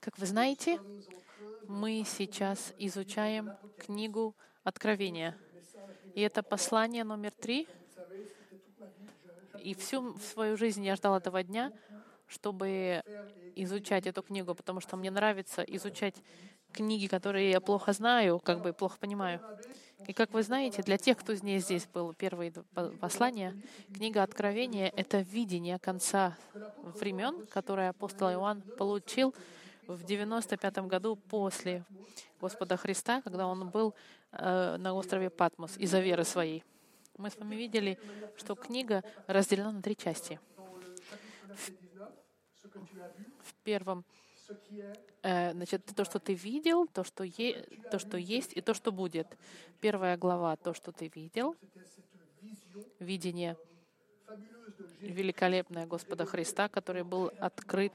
Как вы знаете, мы сейчас изучаем книгу Откровения. И это послание номер три. И всю свою жизнь я ждал этого дня, чтобы изучать эту книгу, потому что мне нравится изучать книги, которые я плохо знаю, как бы плохо понимаю. И как вы знаете, для тех, кто здесь, здесь был первые послания, книга Откровения — это видение конца времен, которое апостол Иоанн получил в 95 году после Господа Христа, когда он был э, на острове Патмос из-за веры своей. Мы с вами видели, что книга разделена на три части. В, в первом значит, то, что ты видел, то что, е, то, что есть, и то, что будет. Первая глава — то, что ты видел, видение великолепное Господа Христа, который был открыт.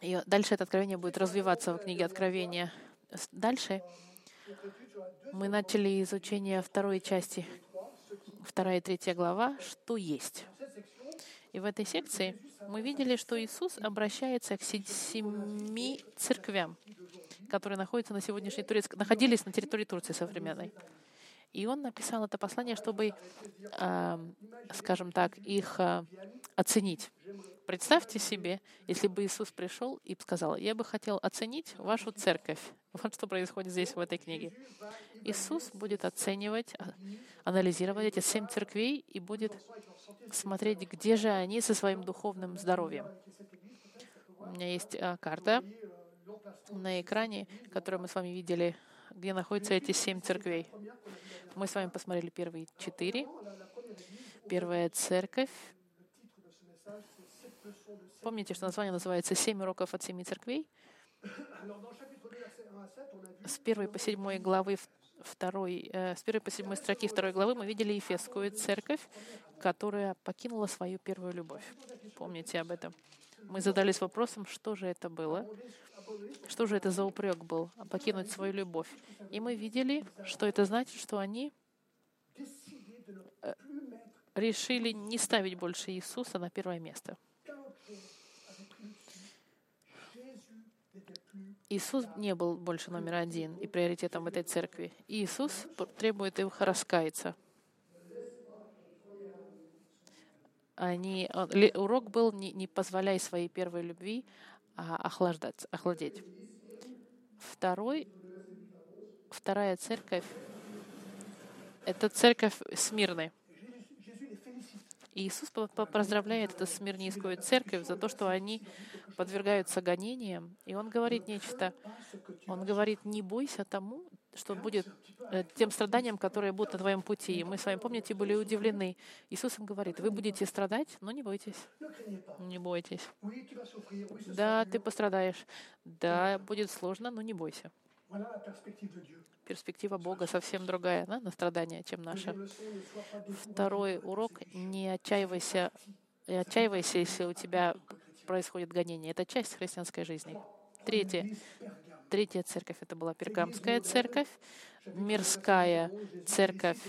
И дальше это откровение будет развиваться в книге Откровения. Дальше мы начали изучение второй части, вторая и третья глава, что есть. И в этой секции мы видели, что Иисус обращается к семи церквям, которые находятся на сегодняшней Турецк... находились на территории Турции современной. И он написал это послание, чтобы, э, скажем так, их э, оценить. Представьте себе, если бы Иисус пришел и сказал, я бы хотел оценить вашу церковь. Вот что происходит здесь, в этой книге. Иисус будет оценивать, а, анализировать эти семь церквей и будет смотреть, где же они со своим духовным здоровьем. У меня есть а, карта на экране, которую мы с вами видели, где находятся эти семь церквей. Мы с вами посмотрели первые четыре. Первая церковь. Помните, что название называется «Семь уроков от семи церквей»? С первой по седьмой главы второй, э, с первой по седьмой строки второй главы мы видели Ефесскую церковь, которая покинула свою первую любовь. Помните об этом? Мы задались вопросом, что же это было, что же это за упрек был, покинуть свою любовь. И мы видели, что это значит, что они э, решили не ставить больше Иисуса на первое место. Иисус не был больше номер один и приоритетом этой церкви. Иисус требует их раскаяться. Они, урок был не, не позволяй своей первой любви а охлаждать, охладеть. Второй, вторая церковь — это церковь Смирны. Иисус поздравляет эту смирнийскую церковь за то, что они подвергаются гонениям. И Он говорит нечто. Он говорит, не бойся тому, что будет э, тем страданиям, которые будут на твоем пути. И мы с вами, помните, были удивлены. Иисус им говорит, вы будете страдать, но не бойтесь. Не бойтесь. Да, ты пострадаешь. Да, будет сложно, но не бойся. Перспектива Бога совсем другая да, на страдания, чем наша. Второй урок — не отчаивайся, не отчаивайся, если у тебя происходит гонение. Это часть христианской жизни. Третье. Третья церковь — это была Пергамская церковь, мирская церковь.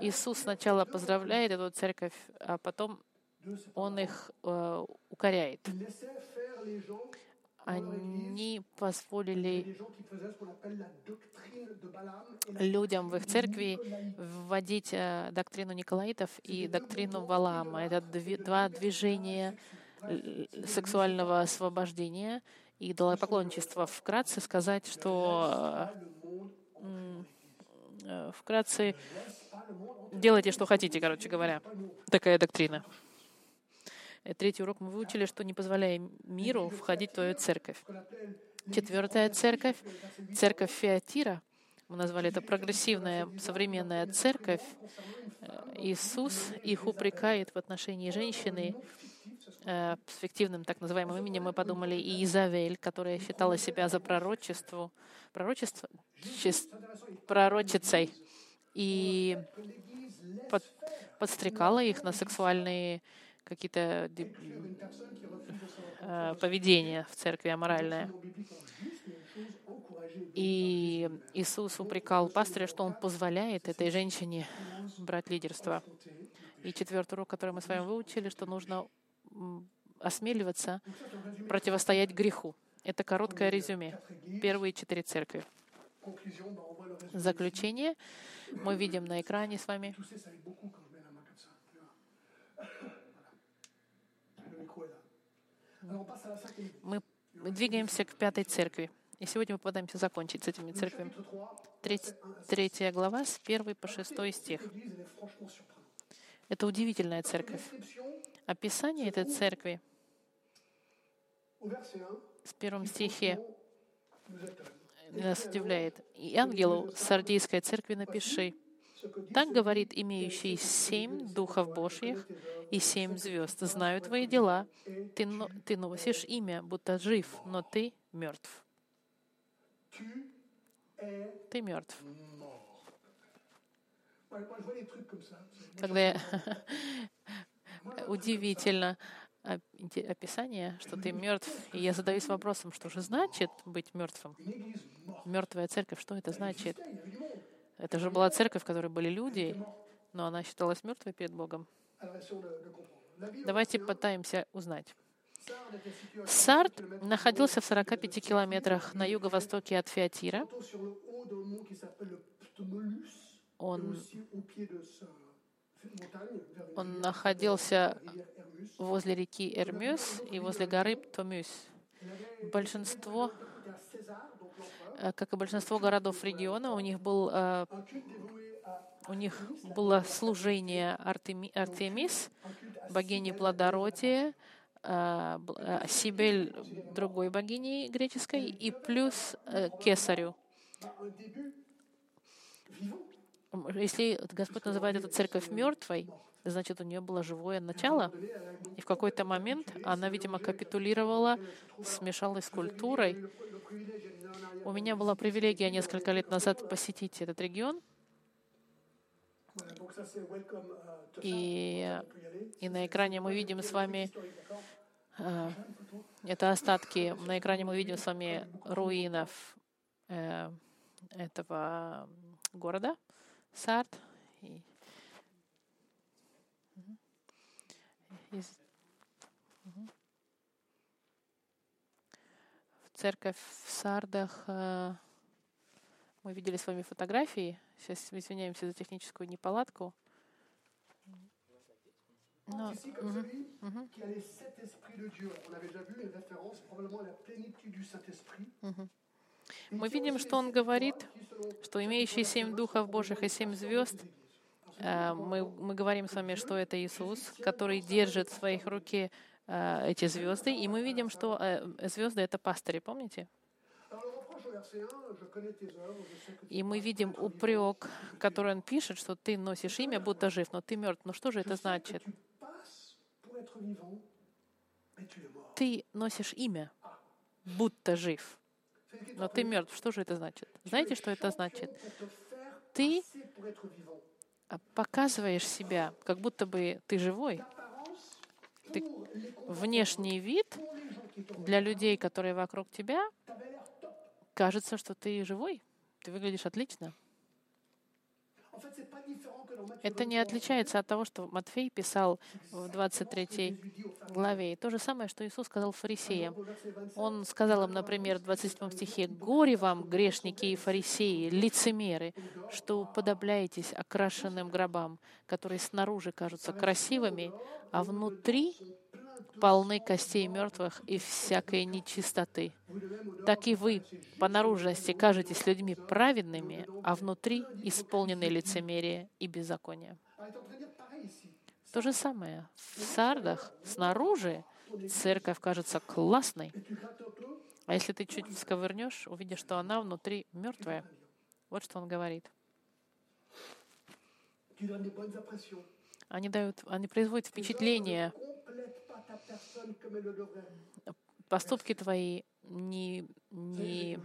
Иисус сначала поздравляет эту церковь, а потом Он их э, укоряет они позволили людям в их церкви вводить э, доктрину Николаитов и доктрину Валаама. Это два движения сексуального освобождения и идолопоклонничества. Вкратце сказать, что э, вкратце делайте, что хотите, короче говоря. Такая доктрина. Э, третий урок мы выучили, что не позволяя миру входить в твою церковь. Четвертая церковь, церковь Феатира, мы назвали это прогрессивная современная церковь. Э, Иисус их упрекает в отношении женщины э, с фиктивным так называемым именем. Мы подумали и Изавель, которая считала себя за пророчеству, пророчество, пророчицей и под, подстрекала их на сексуальные какие-то э, поведения в церкви аморальное. И Иисус упрекал пастыря, что он позволяет этой женщине брать лидерство. И четвертый урок, который мы с вами выучили, что нужно осмеливаться противостоять греху. Это короткое резюме. Первые четыре церкви. Заключение мы видим на экране с вами. Мы двигаемся к пятой церкви. И сегодня мы попадаемся закончить с этими церквями. третья глава с 1 по 6 стих. Это удивительная церковь. Описание этой церкви в первом стихе нас удивляет. «И ангелу Сардийской церкви напиши, так говорит имеющий семь духов Божьих и семь звезд. Знаю твои дела. Ты, ты носишь имя, будто жив, но ты мертв. Ты мертв. Когда я... Удивительно описание, что ты мертв. И я задаюсь вопросом, что же значит быть мертвым? Мертвая церковь, что это значит? Это же была церковь, в которой были люди, но она считалась мертвой перед Богом. Давайте пытаемся узнать. Сард находился в 45 километрах на юго-востоке от Фиатира. Он, он находился возле реки Эрмюс и возле горы Птомюс. Большинство как и большинство городов региона, у них был э, у них было служение Артеми, Артемис, богини плодородия, э, Сибель другой богини греческой, и плюс Кесарю. Если Господь называет эту церковь мертвой, значит, у нее было живое начало. И в какой-то момент она, видимо, капитулировала, смешалась с культурой, у меня была привилегия несколько лет назад посетить этот регион. И, и на экране мы видим с вами э, это остатки. На экране мы видим с вами руинов э, этого города Сарт. И, и, церковь в Сардах. Э, мы видели с вами фотографии. Сейчас извиняемся за техническую неполадку. Но, угу. Угу. Мы видим, что он говорит, что имеющий семь духов Божьих и семь звезд, мы, мы говорим с вами, что это Иисус, который держит в своих руке Э, эти звезды, и мы видим, что э, звезды — это пастыри, помните? И мы видим упрек, который он пишет, что ты носишь имя, будто жив, но ты мертв. Ну что же это значит? Ты носишь имя, будто жив, но ты мертв. Что же это значит? Знаете, что это значит? Ты показываешь себя, как будто бы ты живой, ты, внешний вид для людей, которые вокруг тебя, кажется, что ты живой, ты выглядишь отлично. Это не отличается от того, что Матфей писал в 23 главе. И то же самое, что Иисус сказал фарисеям. Он сказал им, например, в 27 стихе, «Горе вам, грешники и фарисеи, лицемеры, что уподобляетесь окрашенным гробам, которые снаружи кажутся красивыми, а внутри полны костей мертвых и всякой нечистоты. Так и вы по наружности кажетесь людьми праведными, а внутри исполнены лицемерие и беззаконие. То же самое. В Сардах снаружи церковь кажется классной, а если ты чуть сковырнешь, увидишь, что она внутри мертвая. Вот что он говорит. Они дают, они производят впечатление поступки твои не, не,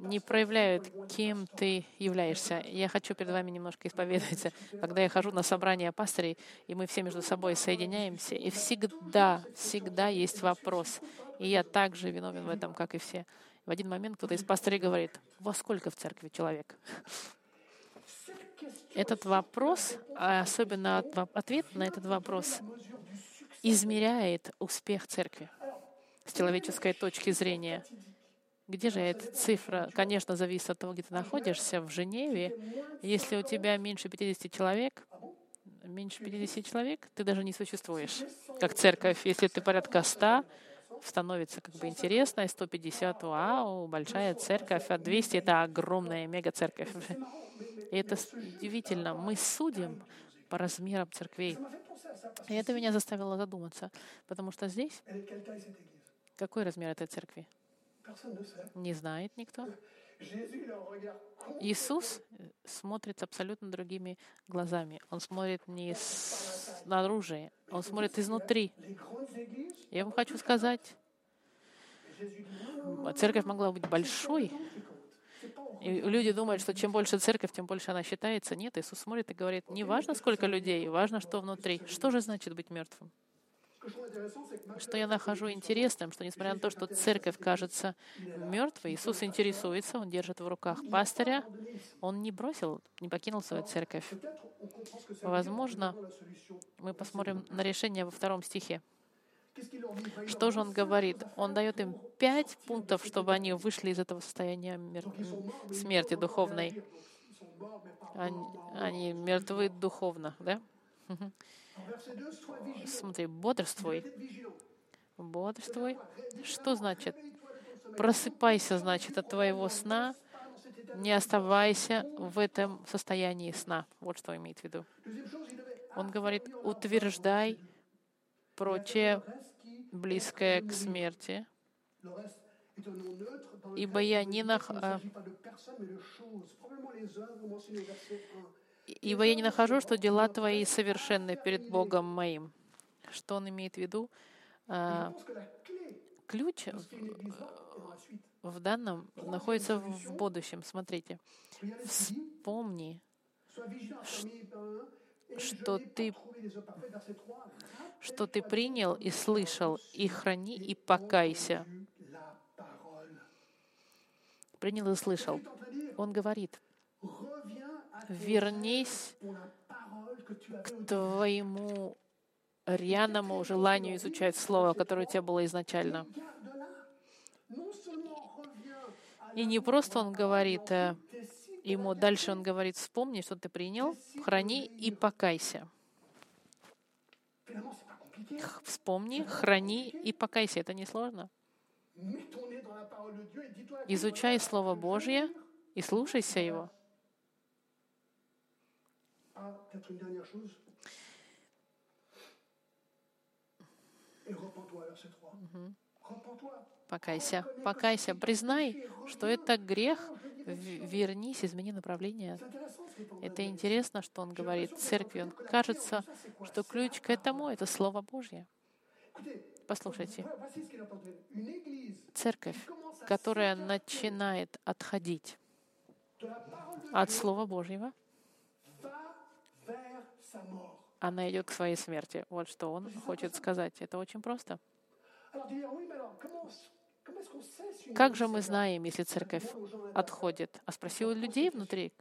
не проявляют, кем ты являешься. Я хочу перед вами немножко исповедоваться. Когда я хожу на собрания пастырей, и мы все между собой соединяемся, и всегда, всегда есть вопрос. И я также виновен в этом, как и все. В один момент кто-то из пастырей говорит, во сколько в церкви человек? Этот вопрос, а особенно ответ на этот вопрос, измеряет успех церкви с человеческой точки зрения. Где же эта цифра? Конечно, зависит от того, где ты находишься. В Женеве, если у тебя меньше 50 человек, меньше 50 человек, ты даже не существуешь как церковь. Если ты порядка 100, становится как бы интересно, и 150, вау, большая церковь, а 200 — это огромная мега-церковь. И это удивительно. Мы судим по размерам церквей. И это меня заставило задуматься, потому что здесь какой размер этой церкви? Не знает никто. Иисус смотрит абсолютно другими глазами. Он смотрит не снаружи, он смотрит изнутри. Я вам хочу сказать, церковь могла быть большой, и люди думают, что чем больше церковь, тем больше она считается. Нет, Иисус смотрит и говорит, не важно, сколько людей, важно, что внутри. Что же значит быть мертвым? Что я нахожу интересным, что несмотря на то, что церковь кажется мертвой, Иисус интересуется, Он держит в руках пастыря, Он не бросил, не покинул свою церковь. Возможно, мы посмотрим на решение во втором стихе. Что же он говорит? Он дает им пять пунктов, чтобы они вышли из этого состояния мер... смерти духовной. Они, они мертвы духовно, да? Смотри, бодрствуй. Бодрствуй. Что значит? Просыпайся, значит, от твоего сна. Не оставайся в этом состоянии сна. Вот что имеет в виду. Он говорит, утверждай прочее, близкое к смерти, ибо я не нах... А, ибо я не нахожу, что дела твои совершенны перед Богом моим. Что он имеет в виду? А, ключ в данном находится в будущем. Смотрите. Вспомни, что ты, что ты принял и слышал, и храни, и покайся. Принял и слышал. Он говорит, вернись к твоему рьяному желанию изучать Слово, которое у тебя было изначально. И не просто он говорит, э, ему дальше он говорит, вспомни, что ты принял, храни и покайся. Вспомни, храни и покайся. Это не сложно. Изучай Слово Божье и слушайся его. Покайся, покайся, признай, что это грех, вернись, измени направление. Это интересно, что он говорит церкви. Он кажется, что ключ к этому — это Слово Божье. Послушайте, церковь, которая начинает отходить от Слова Божьего, она идет к своей смерти. Вот что он хочет сказать. Это очень просто. Как же мы знаем, если церковь отходит? А спроси у людей внутри.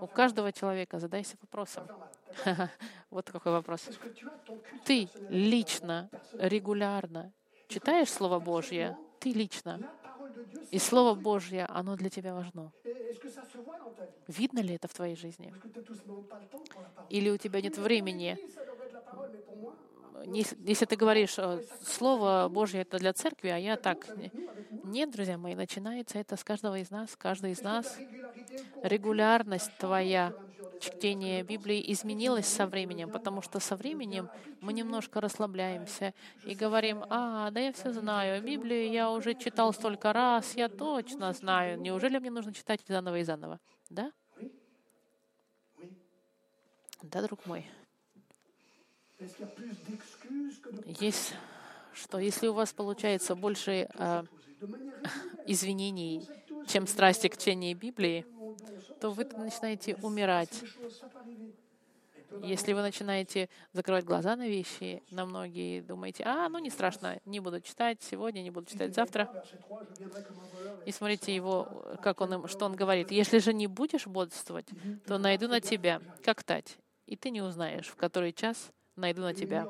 У каждого человека задайся вопросом. Вот какой вопрос. Ты лично, регулярно читаешь Слово Божье? Ты лично. И Слово Божье, оно для тебя важно. Видно ли это в твоей жизни? Или у тебя нет времени если ты говоришь, э, Слово Божье это для церкви, а я так. Нет, друзья мои, начинается это с каждого из нас, каждый из нас. Регулярность твоя чтения Библии изменилась со временем, потому что со временем мы немножко расслабляемся и говорим, а, да я все знаю, Библию я уже читал столько раз, я точно знаю, неужели мне нужно читать заново и заново? Да? Да, друг мой. Есть, что если у вас получается больше э, извинений, чем страсти к чтению Библии, то вы начинаете умирать. Если вы начинаете закрывать глаза на вещи, на многие думаете, а, ну не страшно, не буду читать сегодня, не буду читать завтра. И смотрите его, как он, что он говорит. Если же не будешь бодрствовать, то найду на тебя, как тать, и ты не узнаешь, в который час найду на тебя.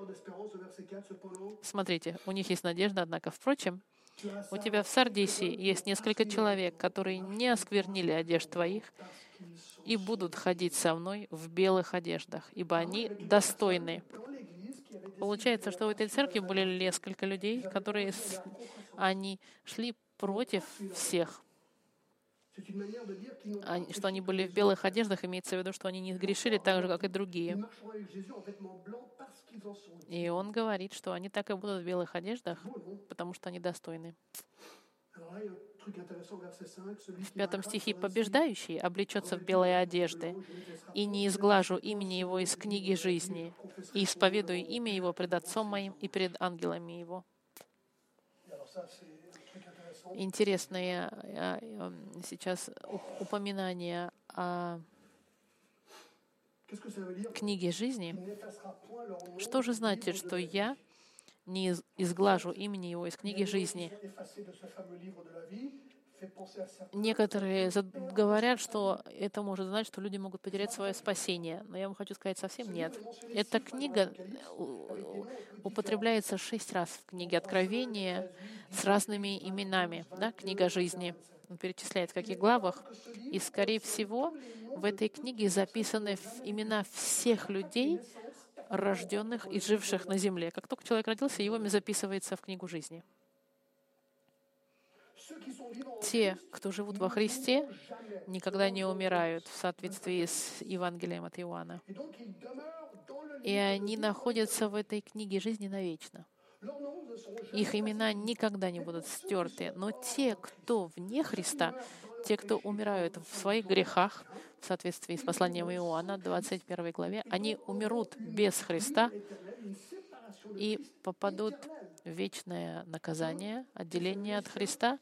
Смотрите, у них есть надежда, однако, впрочем, у тебя в Сардисе есть несколько человек, которые не осквернили одежд твоих и будут ходить со мной в белых одеждах, ибо они достойны. Получается, что в этой церкви были несколько людей, которые они шли против всех. Что они были в белых одеждах, имеется в виду, что они не грешили так же, как и другие. И он говорит, что они так и будут в белых одеждах, потому что они достойны. В пятом стихе «Побеждающий облечется в белые одежды, и не изглажу имени его из книги жизни, и исповедую имя его пред Отцом моим и пред ангелами его». Интересное а, сейчас упоминание о книге жизни, что же значит, что я не изглажу имени его из книги жизни? Некоторые говорят, что это может значить, что люди могут потерять свое спасение. Но я вам хочу сказать, совсем нет. Эта книга э, употребляется шесть раз в книге Откровения с разными именами. Да? Книга жизни. Он перечисляет, в каких главах. И, скорее всего, в этой книге записаны имена всех людей, рожденных и живших на земле. Как только человек родился, его имя записывается в книгу жизни. Те, кто живут во Христе, никогда не умирают в соответствии с Евангелием от Иоанна. И они находятся в этой книге жизни навечно. Их имена никогда не будут стерты. Но те, кто вне Христа, те, кто умирают в своих грехах, в соответствии с посланием Иоанна, 21 главе, они умерут без Христа и попадут в вечное наказание, отделение от Христа.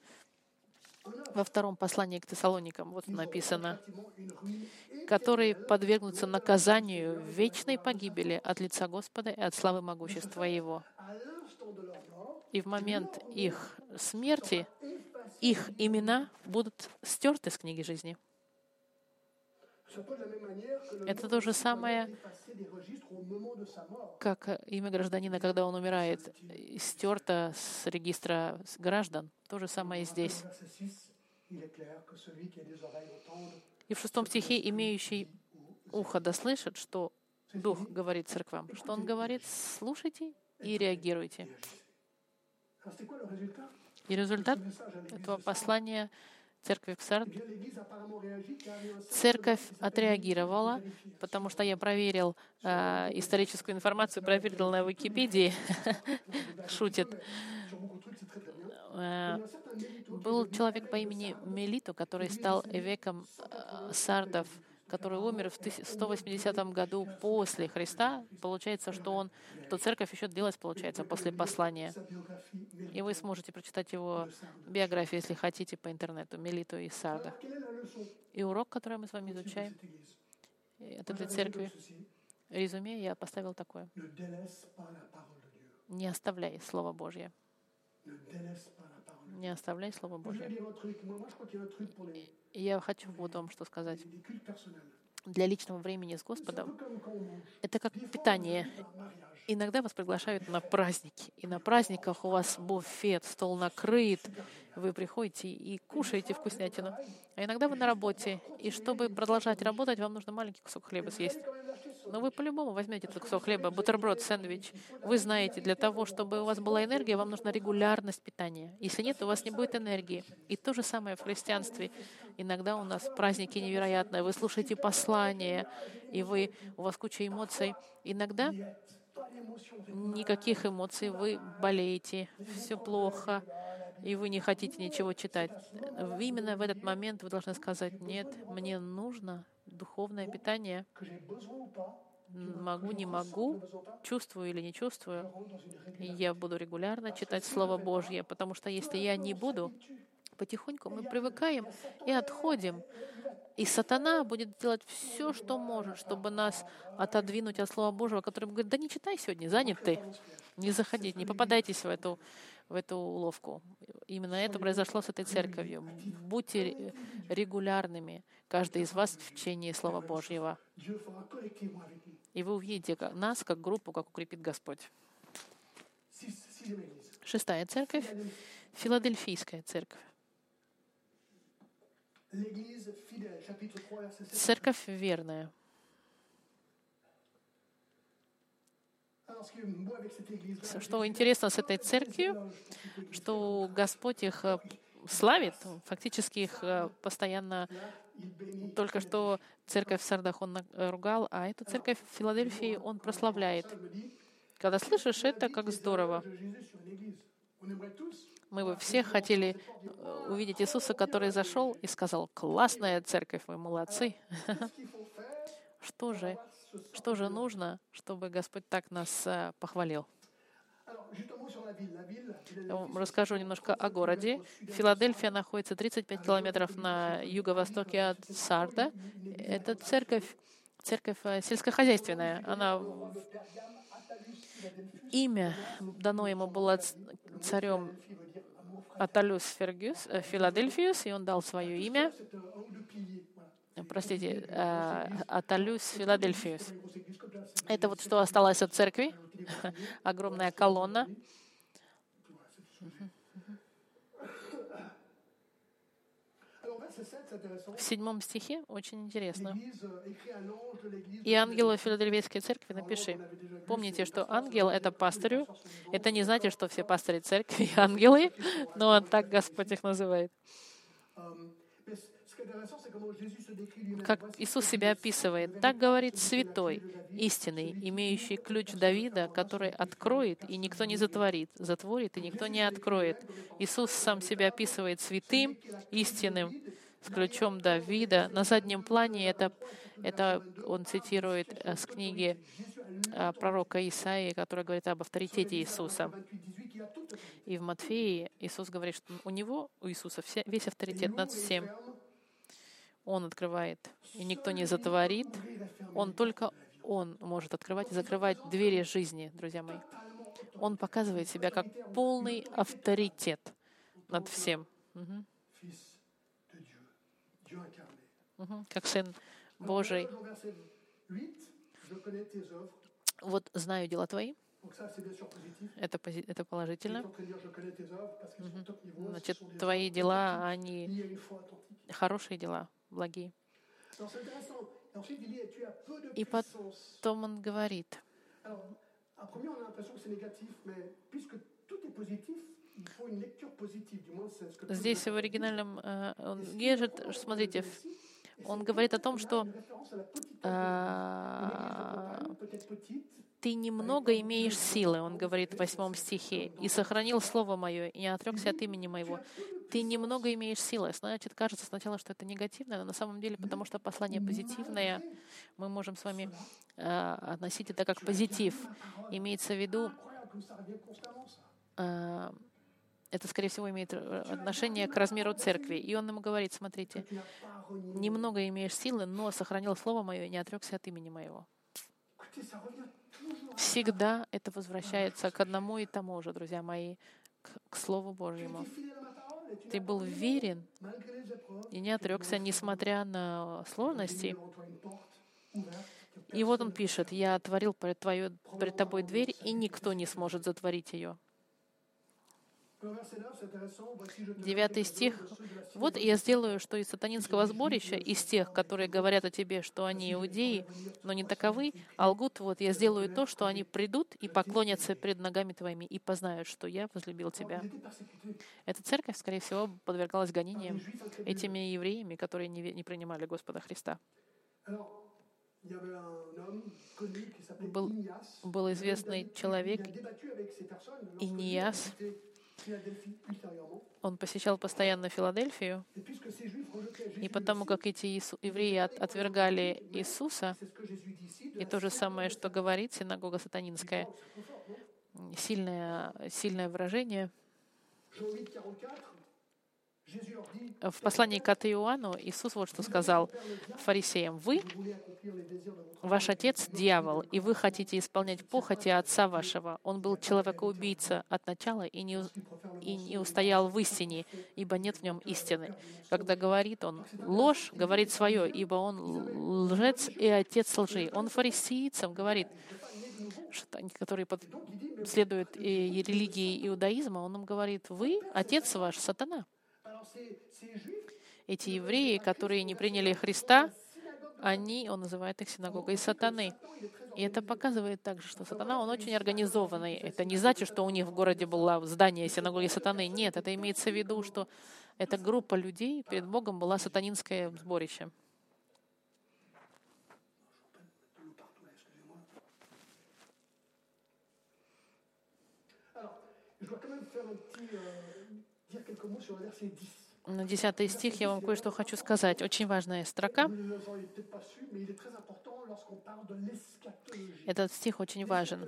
Во втором послании к Тессалоникам вот написано, которые подвергнутся наказанию вечной погибели от лица Господа и от славы могущества Его. И в момент их смерти их имена будут стерты с книги жизни. Это то же самое, как имя гражданина, когда он умирает, стерто с регистра граждан. То же самое и здесь. И в шестом стихе, имеющий ухо да слышит, что Дух говорит церквам. Что Он говорит, слушайте и реагируйте. И результат этого послания церкви в Сард. Церковь отреагировала, потому что я проверил э, историческую информацию, проверил на Википедии, шутит. Э, был человек по имени Мелито, который стал эвеком э, сардов который умер в 180 году после Христа, получается, что он, то церковь еще длилась, получается, после послания. И вы сможете прочитать его биографию, если хотите, по интернету, Мелиту и Сарда. И урок, который мы с вами изучаем от этой церкви, резюме я поставил такое. Не оставляй Слово Божье. Не оставляй Слово Божье. Я хочу вот вам что сказать. Для личного времени с Господом это как питание. Иногда вас приглашают на праздники, и на праздниках у вас буфет, стол накрыт, вы приходите и кушаете вкуснятину. А иногда вы на работе, и чтобы продолжать работать, вам нужно маленький кусок хлеба съесть. Но вы по-любому возьмете этот кусок хлеба, бутерброд, сэндвич. Вы знаете, для того, чтобы у вас была энергия, вам нужна регулярность питания. Если нет, у вас не будет энергии. И то же самое в христианстве. Иногда у нас праздники невероятные. Вы слушаете послания, и вы, у вас куча эмоций. Иногда никаких эмоций, вы болеете, все плохо, и вы не хотите ничего читать. Именно в этот момент вы должны сказать, нет, мне нужно духовное питание. Могу, не могу, чувствую или не чувствую. я буду регулярно читать Слово Божье, потому что если я не буду, потихоньку мы привыкаем и отходим. И сатана будет делать все, что может, чтобы нас отодвинуть от Слова Божьего, который говорит, да не читай сегодня, занят ты. Не заходите, не попадайтесь в эту, в эту уловку. Именно это произошло с этой церковью. Будьте регулярными, каждый из вас в течение Слова Божьего. И вы увидите нас как группу, как укрепит Господь. Шестая церковь — Филадельфийская церковь. L'église fidèle, chapitre 3, verset 7. Церковь верная. Что интересно с этой церковью, что Господь их э, славит, фактически их э, постоянно только что церковь Сардах он на- ругал, а эту церковь в Филадельфии он прославляет. Когда слышишь это, как здорово. Мы бы все хотели э, увидеть Иисуса, который зашел и сказал, классная церковь, вы молодцы. Что же. Что же нужно, чтобы Господь так нас э, похвалил? Вам расскажу немножко о городе. Филадельфия находится 35 километров на юго-востоке от Сарда. Это церковь, церковь э, сельскохозяйственная. Она имя дано ему было царем Аталюс Фергюс, э, Филадельфиус, и он дал свое имя, простите, э, ça, c'est Это вот что осталось от церкви, огромная колонна. Alors, verset 7, c'est intéressant. В седьмом стихе очень интересно. И ангелу Филадельфийской церкви напиши. Помните, что ангел — это пастырю. Это не значит, что все пастыри церкви — ангелы, но так Господь их называет. Как Иисус себя описывает. Так говорит святой, истинный, имеющий ключ Давида, который откроет, и никто не затворит, затворит, и никто не откроет. Иисус сам себя описывает святым, истинным, с ключом Давида. На заднем плане это, это он цитирует э, с книги э, пророка Исаии, который говорит об авторитете Иисуса. 28, 18, qu'il a toute И в Матфеи Иисус говорит, что у него, у Иисуса, весь авторитет над всем. Он открывает, и никто не затворит. Он только Он может открывать и закрывать двери жизни, друзья мои. Он показывает себя как полный авторитет над всем, incarné. Мгм. как Сын Божий. Dans verset 8, je connais tes œuvres. Вот знаю дела твои, это, пози- это положительно. Значит, твои дела, они хорошие дела, благие. И потом он говорит, здесь в оригинальном э, он держит, смотрите, он говорит о том, что а, ты немного имеешь силы, он говорит в восьмом стихе, и сохранил слово мое, и не отрекся от имени моего. Ты немного имеешь силы. Значит, кажется сначала, что это негативно, но на самом деле, потому что послание позитивное, мы можем с вами э, относить это как позитив. Имеется в виду, э, это, скорее всего, имеет э, отношение к размеру церкви. И он ему говорит, смотрите, немного имеешь силы, но сохранил слово мое и не отрекся от имени моего. Всегда это возвращается к одному и тому же, друзья мои, к, к Слову Божьему. Ты был верен и не отрекся, несмотря на сложности. И вот он пишет, «Я отворил пред, твою, пред тобой дверь, и никто не сможет затворить ее». Девятый стих. «Вот я сделаю, что из сатанинского сборища, из тех, которые говорят о тебе, что они иудеи, но не таковы, а лгут, вот я сделаю то, что они придут и поклонятся пред ногами твоими, и познают, что я возлюбил тебя». Эта церковь, скорее всего, подвергалась гонениям этими евреями, которые не, не принимали Господа Христа. Был- был известный человек, Il Он посещал постоянно Филадельфию, и потому как эти Иису- евреи от- отвергали Иисуса, и то же самое, что говорит синагога сатанинская, сильное, сильное выражение, В послании к от Иоанну Иисус вот что сказал фарисеям. «Вы, ваш отец — дьявол, и вы хотите исполнять похоти отца вашего. Он был человекоубийца от начала и не, и не устоял в истине, ибо нет в нем истины. Когда говорит он ложь, говорит свое, ибо он лжец и отец лжи. Он фарисейцам говорит, что которые под- следуют и религии иудаизма, он им говорит, вы, отец ваш, сатана. Эти евреи, которые не приняли Христа, они, он называет их синагогой сатаны. И это показывает также, что сатана, он очень организованный. Это не значит, что у них в городе было здание синагоги сатаны. Нет, это имеется в виду, что эта группа людей перед Богом была сатанинское сборище. На 10 стих я вам кое-что хочу сказать. Очень важная строка. Этот стих очень важен,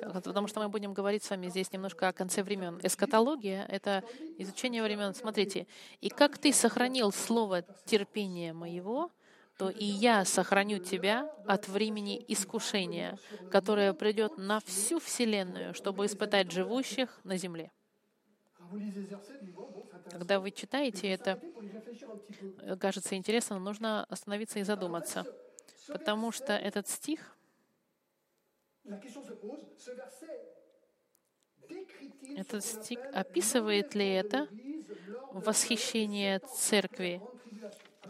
потому что мы будем говорить с вами здесь немножко о конце времен. Эскатология — это изучение времен. Смотрите, «И как ты сохранил слово терпения моего, то и я сохраню тебя от времени искушения, которое придет на всю вселенную, чтобы испытать живущих на земле». Когда вы читаете это, э, кажется интересным, нужно остановиться и задуматься, потому что этот стих Этот стих описывает ли это восхищение церкви,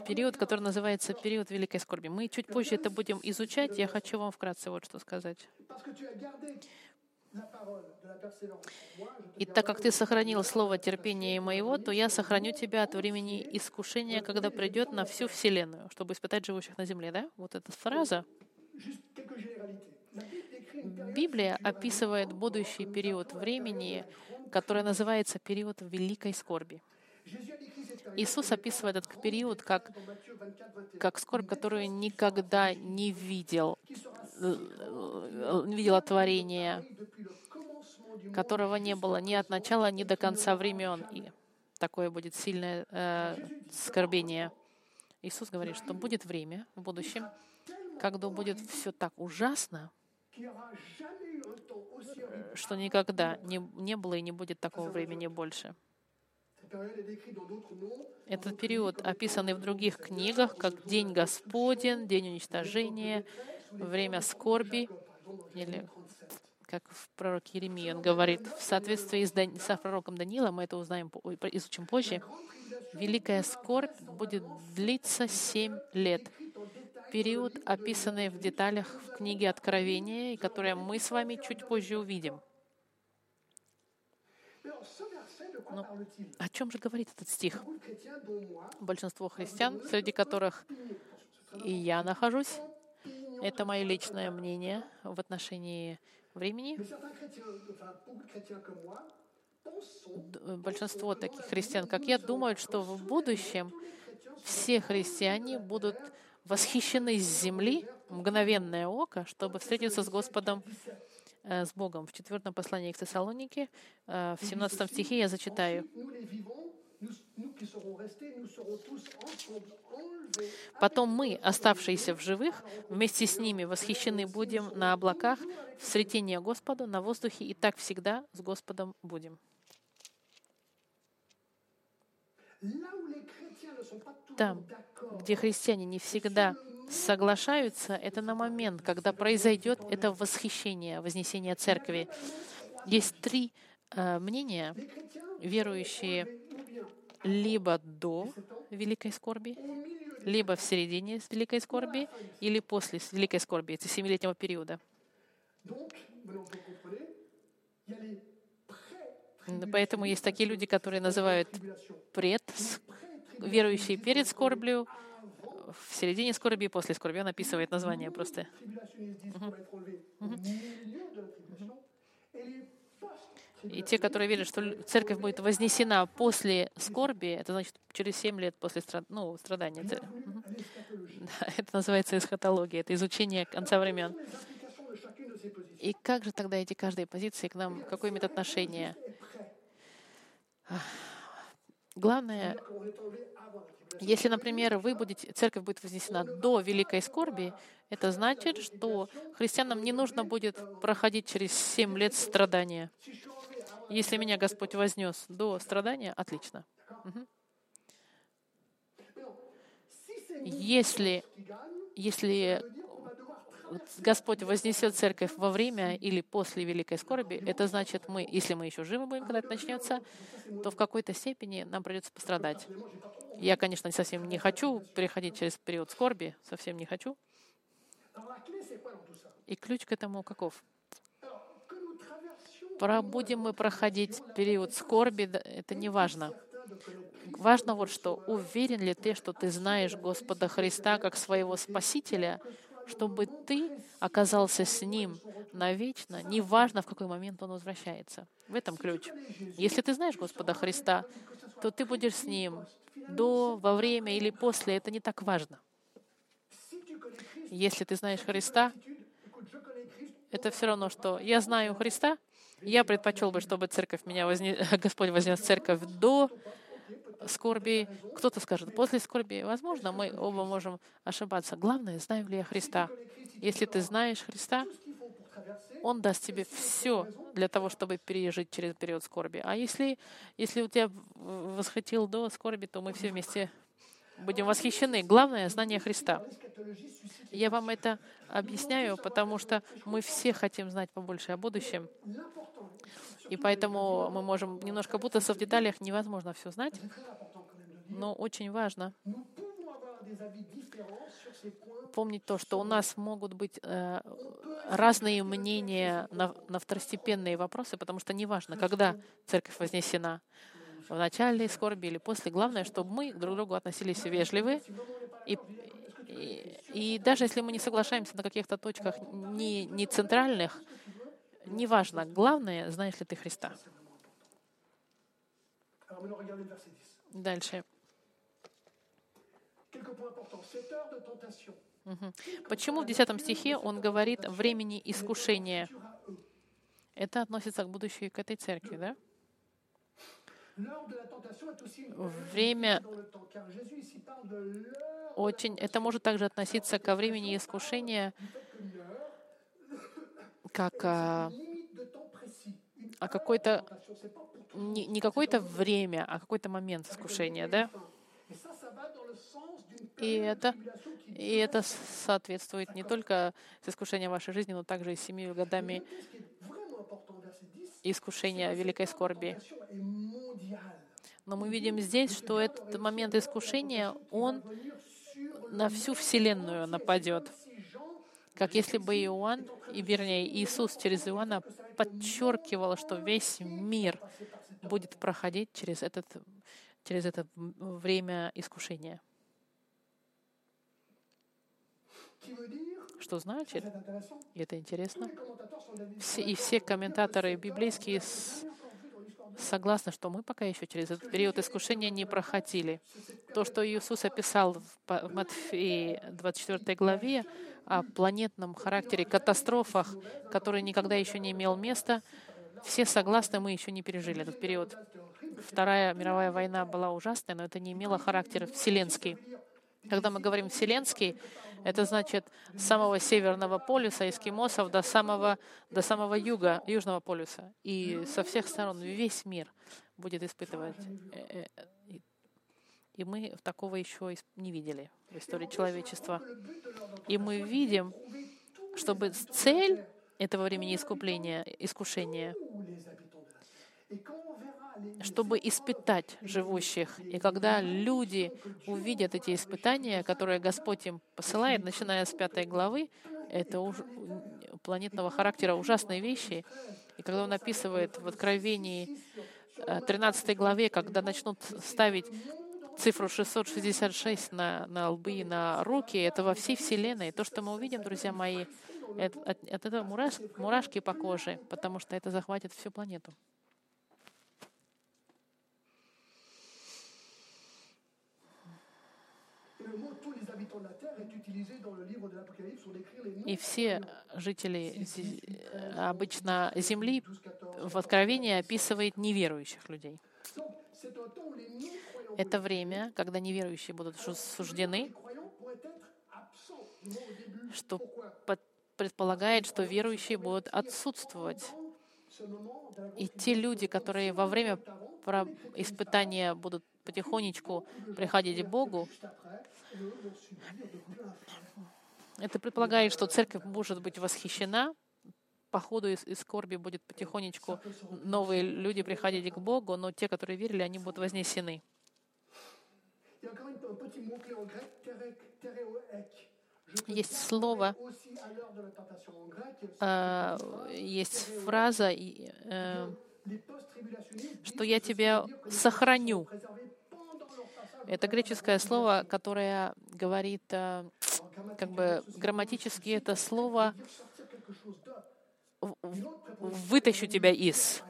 период, который называется период Великой Скорби. Мы чуть позже это будем изучать. Я хочу вам вкратце вот что сказать. И так как ты сохранил слово терпения моего, то я сохраню тебя от времени искушения, когда придет на всю вселенную, чтобы испытать живущих на земле. Да? Вот эта фраза. Библия описывает будущий период времени, который называется период Великой Скорби. Иисус описывает этот период как, dans Matthieu 24, 21. как скорбь, которую никогда не видел, э, э, не видела творения, которого не было ни от начала, ни до конца времен. И такое будет сильное э, скорбение. Иисус говорит, что будет время в будущем, когда будет все так ужасно, что никогда не, не было и не будет такого времени больше. Этот период описан и в других книгах, как День Господен, День уничтожения, время скорби, или как в пророке Еремии он говорит, в соответствии с, Дан- со пророком Даниила, мы это узнаем, изучим позже, Великая скорбь будет длиться семь лет. Период, описанный в деталях в книге Откровения, и который мы с вами чуть позже увидим. Quoi parle-t-il О чем же говорит этот стих? Большинство христиан, среди которых и я нахожусь, это мое личное мнение в отношении времени. Большинство таких христиан, как я, думают, что в будущем все христиане будут восхищены с земли, мгновенное око, чтобы встретиться с Господом, с Богом. В четвертом послании к Тессалонике, э, в 17 стихе я зачитаю. Потом мы, оставшиеся в живых, вместе с ними восхищены будем на облаках в сретение Господа на воздухе, и так всегда с Господом будем. Там, где христиане не всегда соглашаются, это на момент, когда произойдет это восхищение, вознесение церкви. Есть три э, мнения, верующие либо до великой скорби, либо в середине великой скорби, или после великой скорби, это семилетнего периода. Поэтому есть такие люди, которые называют пред, верующие перед скорблью, в середине скорби и после скорби. Он описывает название просто. И те, которые верят, что церковь будет вознесена после скорби, это значит через семь лет после страд... ну, страдания. Мгм. Да, это называется эсхатология, это изучение конца времен. И как же тогда эти каждые позиции к нам, какое имеет отношение? Главное, Если, например, вы будете, церковь будет вознесена до великой скорби, это значит, что христианам не нужно будет проходить через семь лет страдания. Если меня Господь вознес до страдания, отлично. nous Если, если Господь вознесет церковь во время или после великой скорби, это значит, мы, если мы еще живы будем, когда это начнется, то в какой-то степени нам придется пострадать. Я, конечно, совсем не хочу переходить через период скорби, совсем не хочу. И ключ к этому каков? Alors, que nous traversions Пора будем мы проходить период скорби, это не важно. Важно вот что, уверен ли ты, что ты знаешь Господа Христа как своего Спасителя, чтобы ты оказался с Ним навечно, неважно, в какой момент Он возвращается. В этом ключ. Если ты знаешь Господа Христа, то ты будешь с Ним до, во время или после. Это не так важно. Если ты знаешь Христа, это все равно, что я знаю Христа, я предпочел бы, чтобы церковь меня возне... Господь вознес церковь до скорби. Кто-то скажет, после скорби, возможно, мы оба можем ошибаться. Главное, знаю ли я Христа. Если ты знаешь Христа, Он даст тебе все для того, чтобы пережить через период скорби. А если, если у тебя восхотел до скорби, то мы все вместе будем восхищены. Главное — знание Христа. Я вам это объясняю, потому что мы все хотим знать побольше о будущем. И поэтому мы можем немножко путаться в деталях. Невозможно все знать, но очень важно помнить то, что у нас могут быть э, разные мнения на, на второстепенные вопросы, потому что неважно, когда церковь вознесена, в начале скорби или после. Главное, чтобы мы друг к другу относились вежливы. И, и, и даже если мы не соглашаемся на каких-то точках не, не центральных, неважно. Главное, знаешь ли ты Христа. Alors maintenant, regardez le verset 10. Дальше. Почему в 10 стихе он говорит «времени искушения»? Это относится к будущей к этой церкви, да? L'heure очень... Это может также относиться ко времени искушения, как а, temps précis. Une а какой-то не, не какое-то время, а какой-то момент искушения, да? И это, и это соответствует не только с искушением вашей жизни, но также и с семью годами ce qui est vraiment important, verset 10, искушения великой скорби. Но мы видим здесь, что этот момент искушения, он на всю Вселенную нападет. Как если бы Иоанн, и вернее Иисус через Иоанна подчеркивал, что весь мир будет проходить через, этот, через это время искушения. Что значит, и это интересно, все, и все комментаторы библейские согласны, что мы пока еще через этот период искушения не проходили. То, что Иисус описал в Матфеи 24 главе о планетном характере, катастрофах, который никогда еще не имел места, все согласны, мы еще не пережили этот период. Вторая мировая война была ужасной, но это не имело характер вселенский. Когда мы говорим «вселенский», это значит с самого северного полюса эскимосов до самого, до самого юга, южного полюса. И со всех сторон весь мир будет испытывать. э, э, и- мы такого еще не видели в истории человечества. И мы видим, чтобы цель этого времени искупления, искушения, чтобы испытать живущих. И когда люди увидят эти испытания, которые Господь им посылает, начиная с пятой главы, это уж планетного характера ужасные вещи. И когда он описывает в Откровении э, 13 главе, когда начнут ставить цифру 666 на, на лбы и на руки, это во всей Вселенной. То, что мы увидим, друзья мои, это- от, от этого мураш- мурашки по коже, потому что это захватит всю планету. et le mot tous les habitants de la terre est utilisé dans le livre de l'Apocalypse pour décrire les noms И все жители обычно Земли в Откровении описывает неверующих людей. Это время, когда неверующие будут суждены, что предполагает, что верующие будут отсутствовать. И те люди, которые во время испытания будут потихонечку приходить к Богу, это предполагает, что церковь может быть восхищена, по ходу из, из скорби будет потихонечку новые люди приходить к Богу, но те, которые верили, они будут вознесены. Есть слово, э, есть фраза, э, что я тебя сохраню. Это греческое слово, которое говорит, э, как бы грамматически это слово «вытащу тебя из».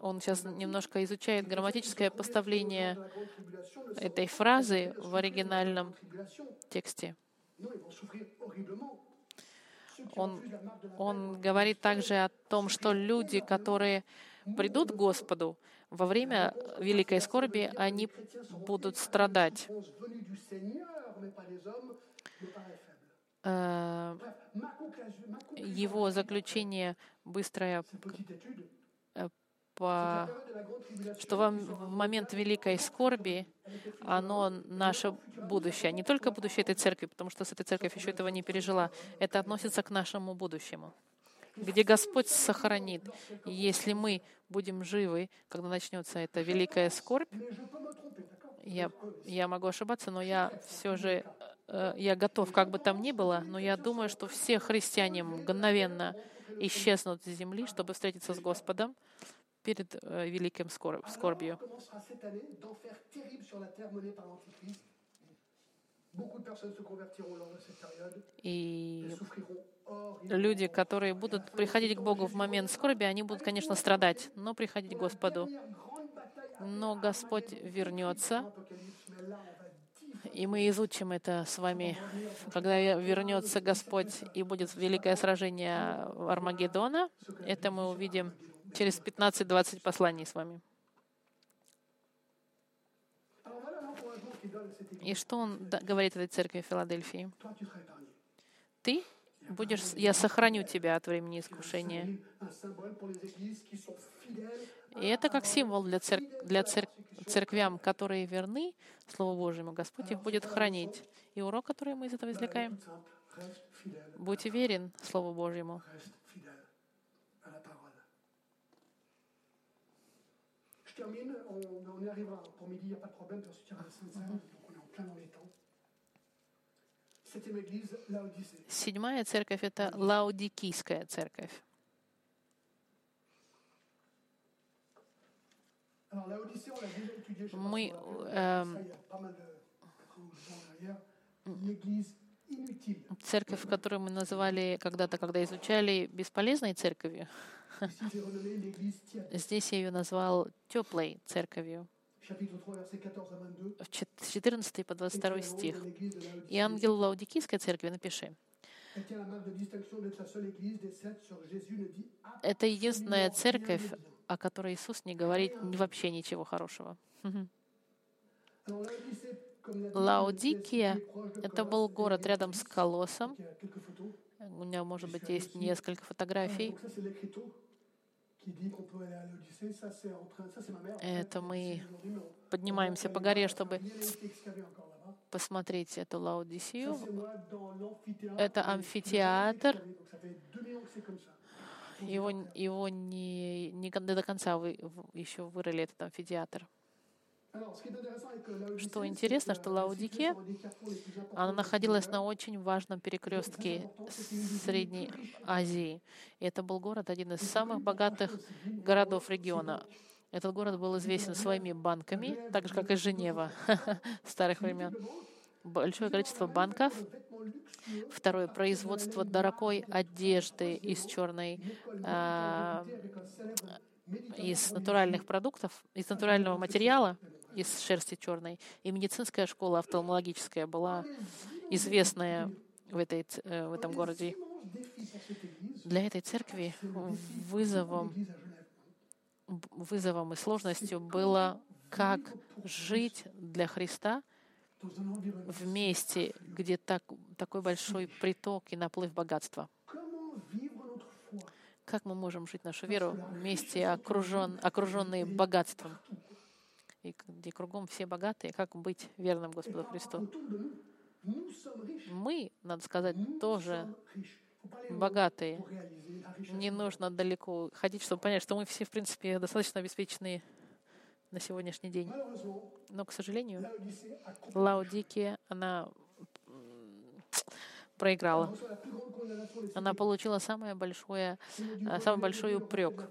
Он сейчас немножко изучает грамматическое поставление этой фразы в оригинальном тексте. Он, он говорит также о том, что люди, которые придут к Господу во время великой скорби, они будут страдать. Э, Его заключение быстрое по что во- в момент великой скорби оно наше будущее, не только будущее этой церкви, потому что с этой церковь еще этого не пережила. Это относится к нашему будущему, где Господь сохранит. Если мы будем живы, когда начнется эта великая скорбь, я, я могу ошибаться, но я все же э, я готов, как бы там ни было, но я думаю, что все христиане мгновенно исчезнут с земли, чтобы встретиться с Господом перед э, великим скор- скорбью. И люди, которые будут приходить к Богу в момент скорби, они будут, конечно, страдать, но приходить к Господу. Но Господь вернется, и мы изучим это с вами, когда вернется Господь и будет великое сражение Армагеддона. Это мы увидим через 15-20 посланий с вами. И что он говорит этой церкви Филадельфии? Ты будешь, я сохраню тебя от времени искушения. И это как символ для, цер... для цер... церквям, которые верны Слову Божьему. Господь их будет хранить. И урок, который мы из этого извлекаем, будь верен Слову Божьему. Termine, on, on arrivera pour midi, il n'y a pas de problème, aura la Sainte Seine, donc on est en plein dans les temps. Седьмая церковь — это Лаудикийская церковь. Мы, pas si on l'a vu, эм, ça, il y a pas mal de 4 ans ou 10 ans en arrière, l'église inutile. Церковь, которую мы называли когда-то, когда изучали, бесполезной церковью, Здесь я ее назвал теплой церковью. Chapitre 3, versets 14 à 22. В чет- 14 по 22 Écrit au nom стих. «И ангел Лаудикийской церкви напиши, это единственная церковь, о которой Иисус не говорит вообще ничего хорошего». De — это был город рядом с photos. У меня, может быть, есть несколько Ah, фотографий. Это мы поднимаемся по горе, чтобы посмотреть эту Лаодисию. l'amphithéâtre. Это амфитеатр. excavé. Donc, ça fait 2000 ans que c'est comme ça. Его, его не, не до конца вы, еще вырыли этот амфитеатр. Что интересно, что importants Она находилась на очень важном перекрестке Средней Азии. И это был город, один из самых богатых городов региона. Этот город был известен своими банками, так же, как и Женева старых времен. Большое количество банков. Второе, производство дорогой одежды из черной, а, из натуральных продуктов, из натурального материала, из шерсти черной. И медицинская школа офтальмологическая была известная в, этой, э, в этом городе. Для этой церкви вызовом, вызовом и сложностью было, как жить для Христа в месте, где так, такой большой приток и наплыв богатства. Как мы можем жить нашу веру в месте, окружен, окруженные богатством, и где кругом все богатые, как быть верным Господу Христу? Мы, надо сказать, тоже богатые. Не нужно далеко ходить, чтобы понять, что мы все, в принципе, достаточно обеспеченные на сегодняшний день. Но, к сожалению, Лаудикия, она проиграла. Она получила самое большое, э, самый большой упрек.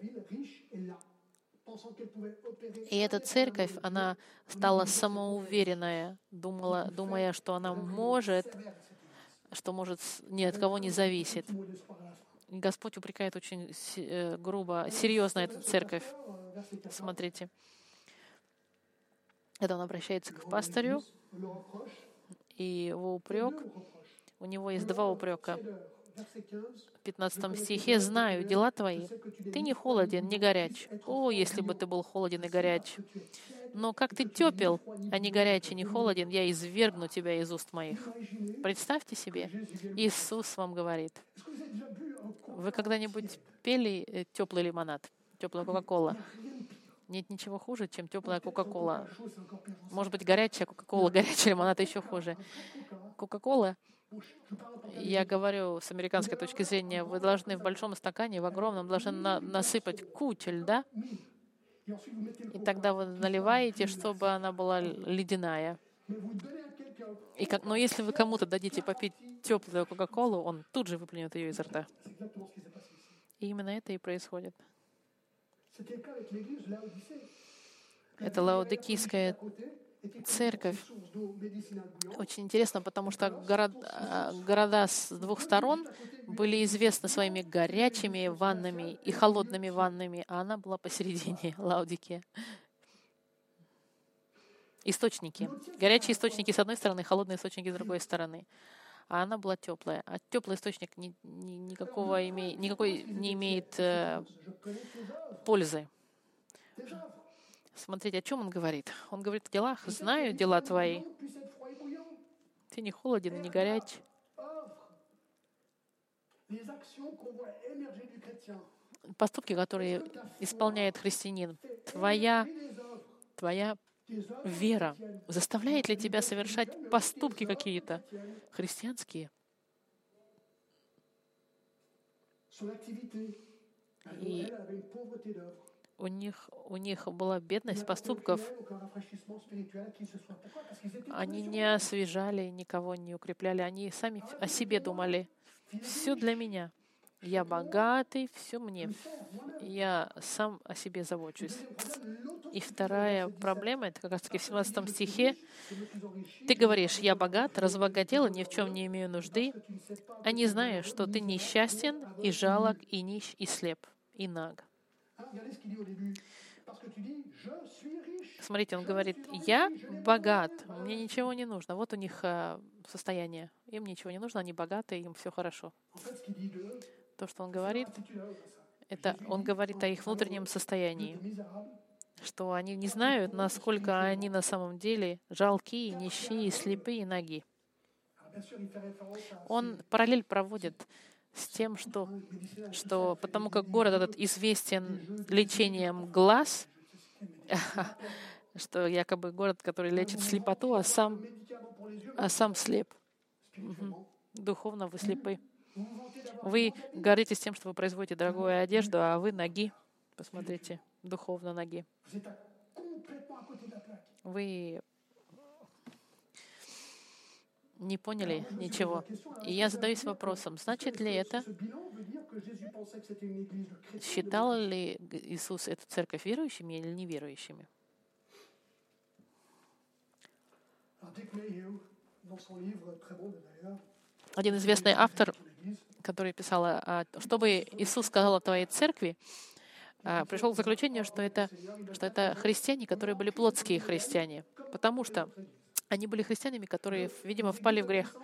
И эта церковь, она стала самоуверенная, думала, думая, что она может, что может ни от кого не зависит. Господь упрекает очень э, грубо, серьезно эту церковь. Смотрите. Это он обращается к пастырю, и его упрек, у него есть два упрека. В 15 стихе «Знаю дела твои, ты не холоден, не горяч. О, если бы ты был холоден и горяч! Но как ты тепел, а не горячий, не холоден, я извергну тебя из уст моих». Представьте себе, Иисус вам говорит. Вы когда-нибудь пели э, теплый лимонад, теплая Кока-Кола? Нет ничего хуже, чем теплая Кока-Кола. Может быть, горячая Кока-Кола, горячий лимонад еще хуже. Кока-Кола, я говорю с американской точки зрения, вы должны в большом стакане, в огромном, должны на, насыпать кучу льда, и тогда вы наливаете, чтобы она была ледяная. И как, но если вы кому-то дадите попить теплую Кока-Колу, он тут же выплюнет ее изо рта. И именно это и происходит. Это лаодикийская церковь. Очень интересно, потому что город, а, города с двух сторон были известны своими горячими ваннами и холодными ваннами, а она была посередине Лаудики. Источники. Горячие источники с одной стороны, холодные источники с другой стороны. А она была теплая. А теплый источник ни, ни, никакого име, никакой не имеет э, пользы. Смотрите, о чем он говорит. Он говорит о делах. Знаю дела твои. Ты не холоден и не горяч. Поступки, которые исполняет христианин. Твоя, твоя вера заставляет ли тебя совершать поступки какие-то христианские? И у них, у них была бедность поступков. Они не освежали, никого не укрепляли. Они сами о себе думали. Все для меня. Я богатый, все мне. Я сам о себе забочусь. И вторая проблема, это как раз таки в 17 стихе. Ты говоришь, я богат, разбогател, ни в чем не имею нужды, а не знаешь, что ты несчастен и жалок, и нищ, и слеп, и наг. Смотрите, он говорит, я богат, мне ничего не нужно. Вот у них э, состояние. Им ничего не нужно, они богаты, им все хорошо. То, что он говорит, это он говорит о их внутреннем состоянии, что они не знают, насколько они на самом деле жалкие, нищие, слепые, ноги. Он параллель проводит с тем, что, что потому как город этот известен лечением глаз, что якобы город, который лечит слепоту, а сам, а сам слеп. Духовно вы слепы. Вы гордитесь тем, что вы производите дорогую одежду, а вы ноги. Посмотрите, духовно ноги. Вы не поняли ничего. И я задаюсь вопросом, значит ли это, считал ли Иисус эту церковь верующими или неверующими? Один известный автор, который писал, чтобы Иисус сказал о твоей церкви, а, пришел к заключению, что это, что это христиане, которые были плотские христиане. Потому что они были христианами, которые, видимо, впали в грех.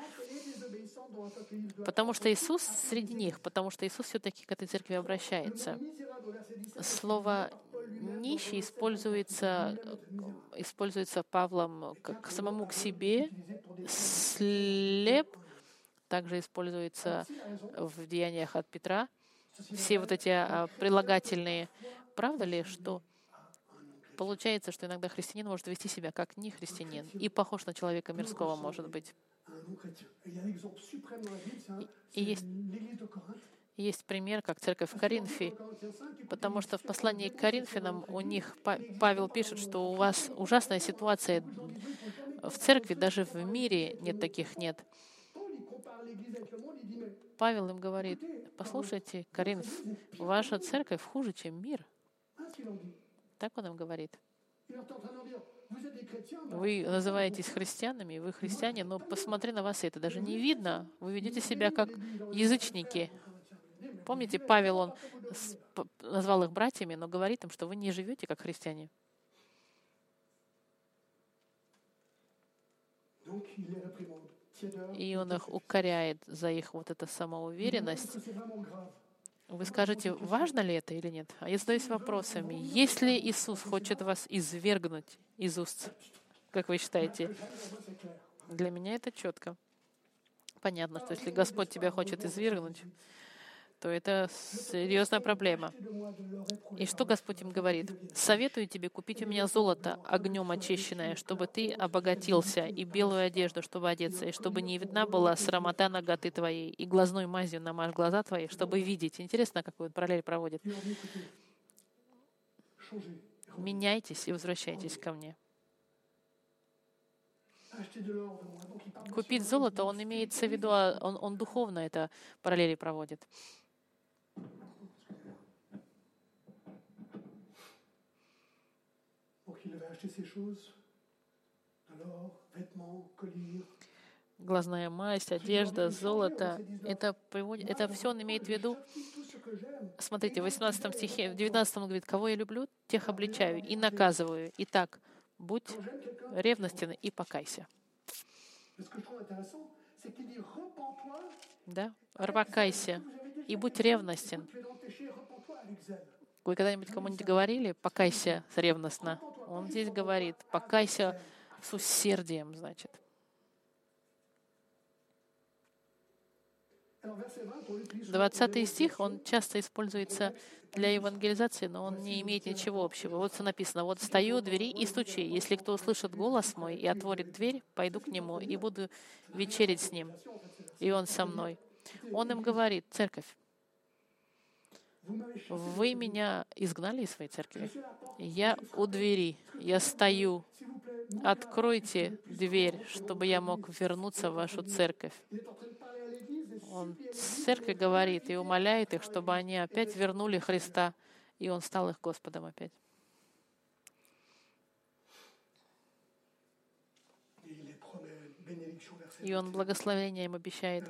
Потому что Иисус среди них, потому что Иисус все-таки к этой церкви обращается. misérable au verset 17. Слово «нищий» используется, используется Павлом к самому к себе, слеп также используется в деяниях от Петра. Все вот эти а, прилагательные. Правда ли, что получается, что иногда христианин может вести себя как не христианин и похож на человека мирского, может быть? И есть, есть пример, как церковь в Коринфе, Corinthiens 5, qui потому что в послании к Коринфянам у них Па- Павел пишет, что у вас ужасная ситуация в церкви, даже в мире нет таких нет. Павел им говорит, послушайте, Коринф, ваша церковь хуже, чем мир. Так он им говорит. Вы называетесь христианами, вы христиане, но посмотри на вас, это даже не видно. Вы ведете себя как язычники. Помните, Павел, он назвал их братьями, но говорит им, что вы не живете как христиане. И он их укоряет за их вот эту самоуверенность. Вы скажете, важно ли это или нет? А я задаюсь вопросами. Если Иисус хочет вас извергнуть из уст, как вы считаете, для меня это четко. Понятно, что если Господь тебя хочет извергнуть, то это серьезная проблема. И что Господь им говорит? «Советую тебе купить у меня золото, огнем очищенное, чтобы ты обогатился, и белую одежду, чтобы одеться, и чтобы не видна была срамота ноготы твоей, и глазной мазью намажь глаза твои, чтобы видеть». Интересно, какую он параллель проводит. «Меняйтесь и возвращайтесь ко мне». Купить золото, он имеется в виду, а он, он духовно это параллели проводит. Donc il devait acheter ces choses, l'or, vêtements, colliers. Глазная масть, одежда, золото. Это, приводит, это все он имеет в виду Смотрите, в 18 стихе, в 19 он говорит, «Кого я люблю, тех обличаю и наказываю. Итак, будь ревностен и покайся». Да? «Покайся и будь ревностен». Вы когда-нибудь кому-нибудь говорили «покайся ревностно»? Он здесь говорит «покайся с усердием», значит. Alors verset 20, on l'utilise 20 стих, он часто используется для евангелизации, но он не имеет ничего общего. Вот написано, вот стою у двери и стучи. Если кто услышит голос мой и отворит дверь, пойду к нему и буду вечерить с ним. И он со мной. Он им говорит, церковь, вы меня изгнали из своей церкви. Я у двери, я стою. Откройте дверь, чтобы я мог вернуться в вашу церковь. Он церкви говорит и умоляет их, чтобы они опять вернули Христа, и Он стал их Господом опять. И Он благословение им обещает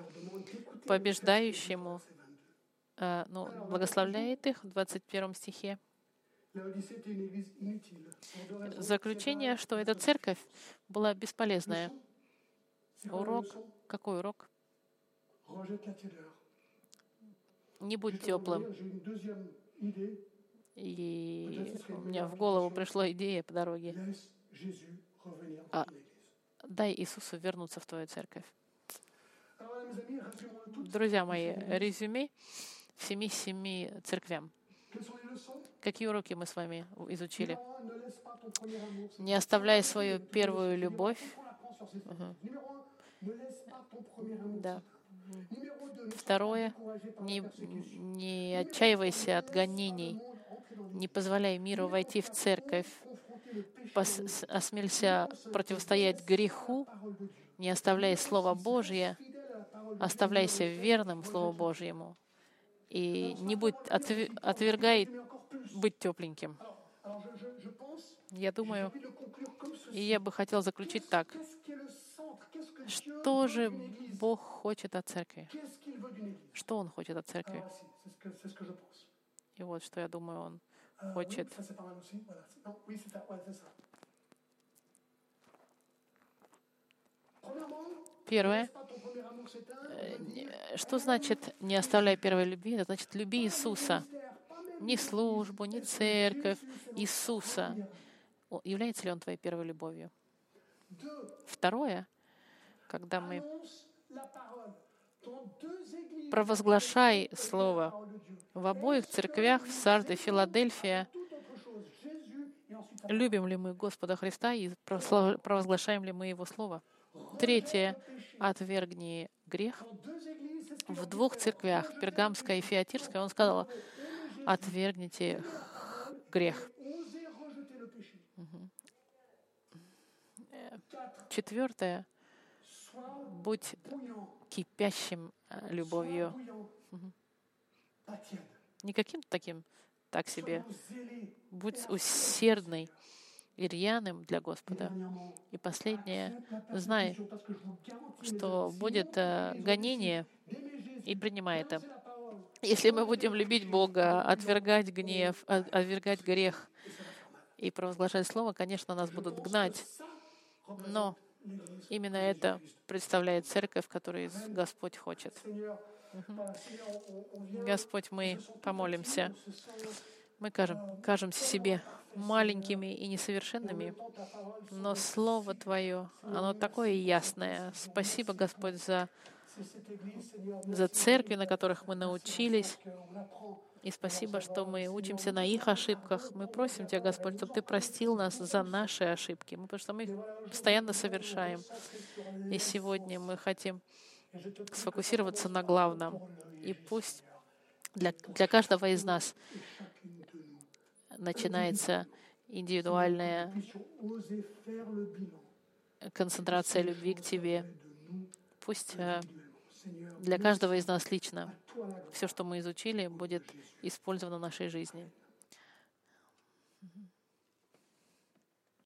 побеждающему, verset 22. Ну, благословляет их в 21 стихе. Заключение, что эта церковь была бесполезная. Урок, какой урок? Не будь теплым. И у меня в голову пришла идея по дороге. Ah. église. Дай Иисусу вернуться в твою церковь. Друзья мои, резюме всеми семи церквям. Какие уроки мы с вами изучили? Не оставляй свою первую любовь. Да. Второе, не, не отчаивайся от гонений, не позволяй миру войти в церковь, Пос- осмелься противостоять греху, не оставляй Слово Божье, оставляйся верным Слову Божьему и не будь отве- отвергай быть тепленьким. Я думаю, и я бы хотел заключить так. Что же Бог хочет от церкви? Что Он хочет от церкви? И вот что я думаю, Он Euh, хочет. Первое, э, не- что значит «не оставляй первой любви»? Это значит «люби Иисуса». Ни службу, ни церковь, Иисуса. Является ли Он твоей первой любовью? Второе, когда мы провозглашай Слово в обоих церквях, в Сарде, Филадельфия, любим ли мы Господа Христа и провозглашаем ли мы Его Слово. Третье, отвергни грех. В двух церквях, Пергамской и Фиатирской, он сказал, отвергните грех. Четвертое, будь кипящим э, любовью. tiède. Не каким-то таким, так себе. Будь усердный и для Господа. И последнее, знай, что будет э, гонение, и принимай это. Если мы будем любить Бога, отвергать гнев, отвергать грех и провозглашать Слово, конечно, нас будут гнать. Но именно это представляет церковь, которую Господь хочет. Господь, мы помолимся. Мы кажем, кажемся себе маленькими и несовершенными, но Слово Твое, оно такое ясное. Спасибо, Господь, за, за церкви, на которых мы научились, И спасибо, что мы учимся на их ошибках. Мы просим Тебя, Господь, чтобы Ты простил нас за наши ошибки, потому что мы их постоянно совершаем. И сегодня мы хотим сфокусироваться на главном. И пусть для, для каждого из нас начинается индивидуальная концентрация любви к Тебе. Пусть э, для каждого из нас лично все, что мы изучили, будет использовано в нашей жизни.